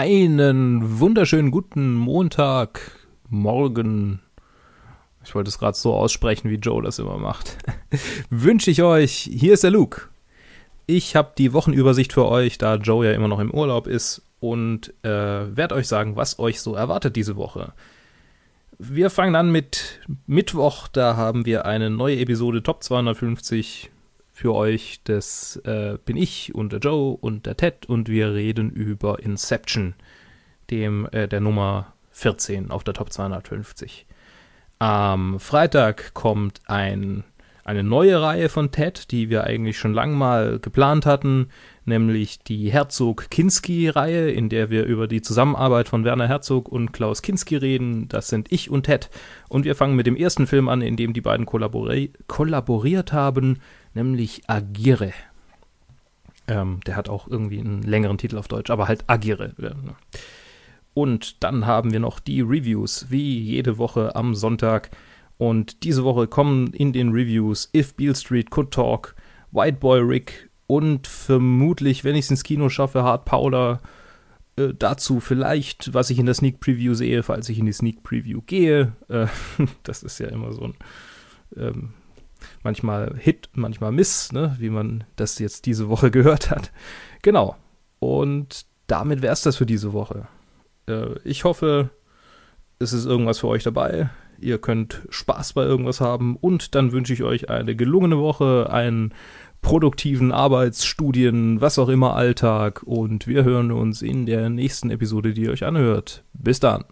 Einen wunderschönen guten Montag, morgen. Ich wollte es gerade so aussprechen, wie Joe das immer macht. Wünsche ich euch. Hier ist der Luke. Ich habe die Wochenübersicht für euch, da Joe ja immer noch im Urlaub ist und äh, werde euch sagen, was euch so erwartet diese Woche. Wir fangen an mit Mittwoch. Da haben wir eine neue Episode Top 250 für euch. Das äh, bin ich und der Joe und der Ted und wir reden über Inception, dem äh, der Nummer 14 auf der Top 250. Am Freitag kommt ein, eine neue Reihe von Ted, die wir eigentlich schon lang mal geplant hatten, nämlich die Herzog-Kinski-Reihe, in der wir über die Zusammenarbeit von Werner Herzog und Klaus Kinski reden. Das sind ich und Ted. Und wir fangen mit dem ersten Film an, in dem die beiden kollabori kollaboriert haben, nämlich Agire. Ähm, der hat auch irgendwie einen längeren Titel auf Deutsch, aber halt Agire. Und dann haben wir noch die Reviews, wie jede Woche am Sonntag. Und diese Woche kommen in den Reviews If Beale Street Could Talk, White Boy Rick und vermutlich, wenn ich es ins Kino schaffe, Hard Powder. Äh, dazu vielleicht, was ich in der Sneak Preview sehe, falls ich in die Sneak Preview gehe. Äh, das ist ja immer so ein ähm, manchmal Hit, manchmal Miss, ne? wie man das jetzt diese Woche gehört hat. Genau. Und damit wäre es das für diese Woche. Äh, ich hoffe, es ist irgendwas für euch dabei. Ihr könnt Spaß bei irgendwas haben und dann wünsche ich euch eine gelungene Woche, einen produktiven Arbeitsstudien, was auch immer Alltag und wir hören uns in der nächsten Episode, die ihr euch anhört. Bis dann.